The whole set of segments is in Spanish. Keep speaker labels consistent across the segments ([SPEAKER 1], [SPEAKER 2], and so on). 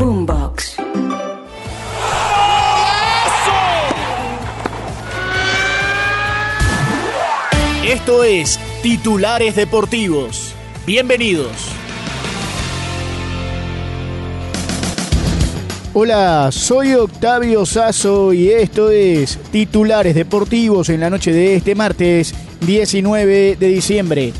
[SPEAKER 1] Boombox.
[SPEAKER 2] Esto es Titulares Deportivos. Bienvenidos. Hola, soy Octavio Sazo y esto es Titulares Deportivos en la noche de este martes 19 de diciembre.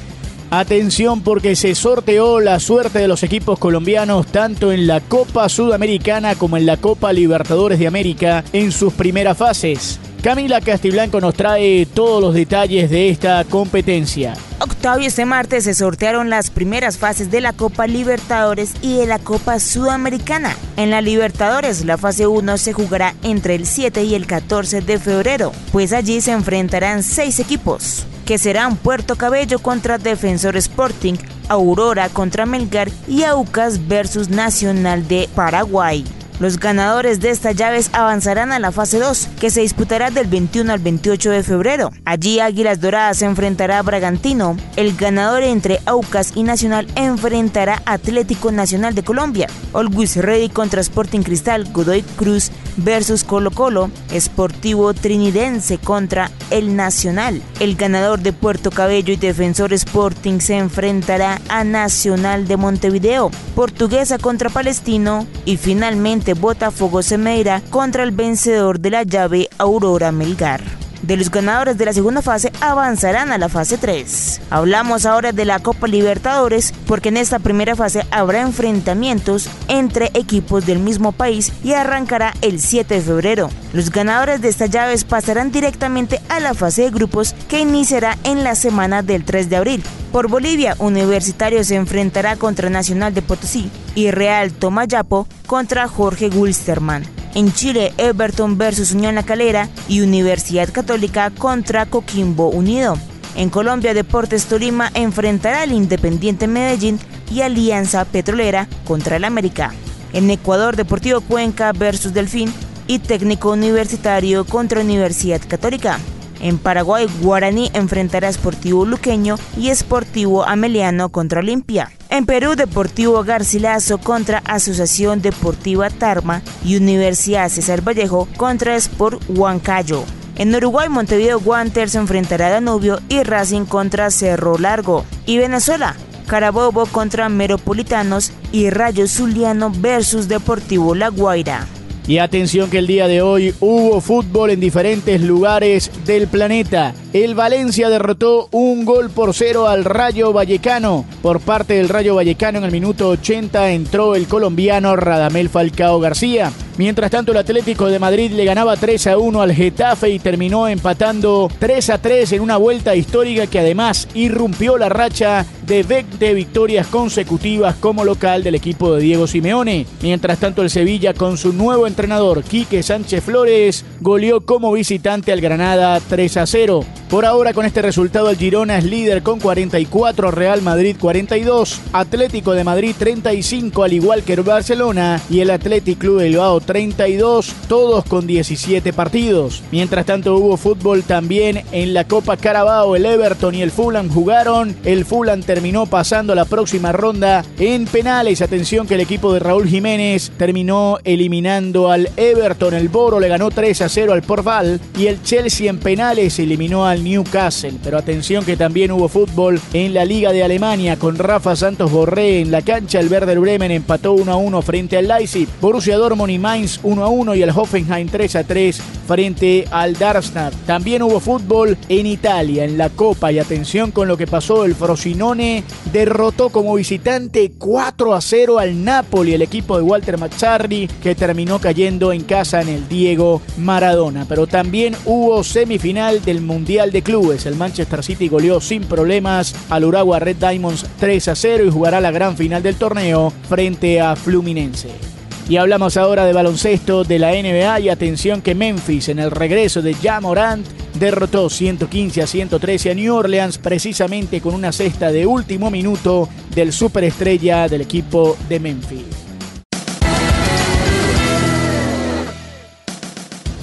[SPEAKER 2] Atención porque se sorteó la suerte de los equipos colombianos tanto en la Copa Sudamericana como en la Copa Libertadores de América en sus primeras fases. Camila Castiblanco nos trae todos los detalles de esta competencia.
[SPEAKER 3] Octavio, este martes se sortearon las primeras fases de la Copa Libertadores y de la Copa Sudamericana. En la Libertadores, la fase 1 se jugará entre el 7 y el 14 de febrero, pues allí se enfrentarán seis equipos, que serán Puerto Cabello contra Defensor Sporting, Aurora contra Melgar y Aucas versus Nacional de Paraguay. Los ganadores de estas llaves avanzarán a la fase 2, que se disputará del 21 al 28 de febrero. Allí Águilas Doradas se enfrentará a Bragantino. El ganador entre Aucas y Nacional enfrentará a Atlético Nacional de Colombia. Always Ready contra Sporting Cristal, Godoy Cruz versus Colo Colo, Sportivo Trinidense contra el Nacional. El ganador de Puerto Cabello y Defensor Sporting se enfrentará a Nacional de Montevideo, Portuguesa contra Palestino y finalmente Botafogo Semeira contra el vencedor de la llave Aurora Melgar. De los ganadores de la segunda fase avanzarán a la fase 3. Hablamos ahora de la Copa Libertadores porque en esta primera fase habrá enfrentamientos entre equipos del mismo país y arrancará el 7 de febrero. Los ganadores de estas llaves pasarán directamente a la fase de grupos que iniciará en la semana del 3 de abril. Por Bolivia, Universitario se enfrentará contra Nacional de Potosí y Real Tomayapo contra Jorge Wilstermann. En Chile, Everton versus Unión La Calera y Universidad Católica contra Coquimbo Unido. En Colombia, Deportes Tolima enfrentará al Independiente Medellín y Alianza Petrolera contra el América. En Ecuador, Deportivo Cuenca versus Delfín y Técnico Universitario contra Universidad Católica. En Paraguay, Guaraní enfrentará a Sportivo Luqueño y Sportivo Ameliano contra Olimpia. En Perú, Deportivo Garcilaso contra Asociación Deportiva Tarma y Universidad César Vallejo contra Sport Huancayo. En Uruguay, Montevideo Wanderers enfrentará a Danubio y Racing contra Cerro Largo. Y Venezuela, Carabobo contra Meropolitanos y Rayo Zuliano versus Deportivo La Guaira.
[SPEAKER 2] Y atención que el día de hoy hubo fútbol en diferentes lugares del planeta. El Valencia derrotó un gol por cero al Rayo Vallecano. Por parte del Rayo Vallecano en el minuto 80 entró el colombiano Radamel Falcao García. Mientras tanto, el Atlético de Madrid le ganaba 3 a 1 al Getafe y terminó empatando 3 a 3 en una vuelta histórica que además irrumpió la racha de 20 victorias consecutivas como local del equipo de Diego Simeone. Mientras tanto, el Sevilla con su nuevo entrenador Quique Sánchez Flores goleó como visitante al Granada 3 a 0. Por ahora con este resultado el Girona es líder con 44, Real Madrid 42, Atlético de Madrid 35 al igual que el Barcelona y el Athletic Club Bilbao 32, todos con 17 partidos. Mientras tanto hubo fútbol también en la Copa Carabao, el Everton y el Fulham jugaron, el Fulham terminó pasando la próxima ronda en penales, atención que el equipo de Raúl Jiménez terminó eliminando al Everton, el Boro le ganó 3 a 0 al Porval y el Chelsea en penales eliminó al Newcastle. Pero atención que también hubo fútbol en la Liga de Alemania con Rafa Santos Borré en la cancha. El Werder Bremen empató 1 a 1 frente al Leipzig. Borussia Dortmund y Mainz 1 a 1 y el Hoffenheim 3 a 3 frente al Darmstadt. También hubo fútbol en Italia, en la Copa. Y atención con lo que pasó. El Frosinone derrotó como visitante 4 a 0 al Napoli, el equipo de Walter Mazzarri, que terminó cayendo en casa en el Diego Maradona. Pero también hubo semifinal del Mundial de Clubes. El Manchester City goleó sin problemas al Uruguay Red Diamonds 3 a 0 y jugará la gran final del torneo frente a Fluminense. Y hablamos ahora de baloncesto de la NBA y atención que Memphis en el regreso de Ja Morant derrotó 115 a 113 a New Orleans precisamente con una cesta de último minuto del superestrella del equipo de Memphis.